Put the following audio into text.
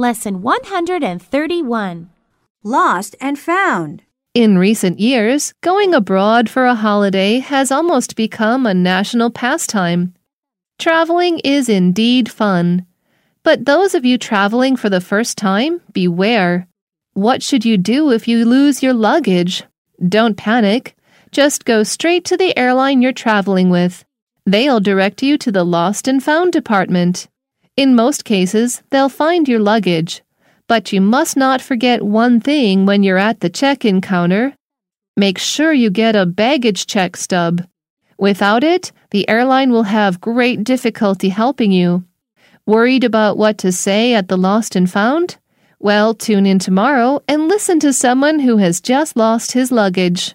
Lesson 131 Lost and found. In recent years, going abroad for a holiday has almost become a national pastime. Traveling is indeed fun. But those of you traveling for the first time, beware. What should you do if you lose your luggage? Don't panic. Just go straight to the airline you're traveling with. They'll direct you to the lost and found department. In most cases, they'll find your luggage. But you must not forget one thing when you're at the check in counter. Make sure you get a baggage check stub. Without it, the airline will have great difficulty helping you. Worried about what to say at the lost and found? Well, tune in tomorrow and listen to someone who has just lost his luggage.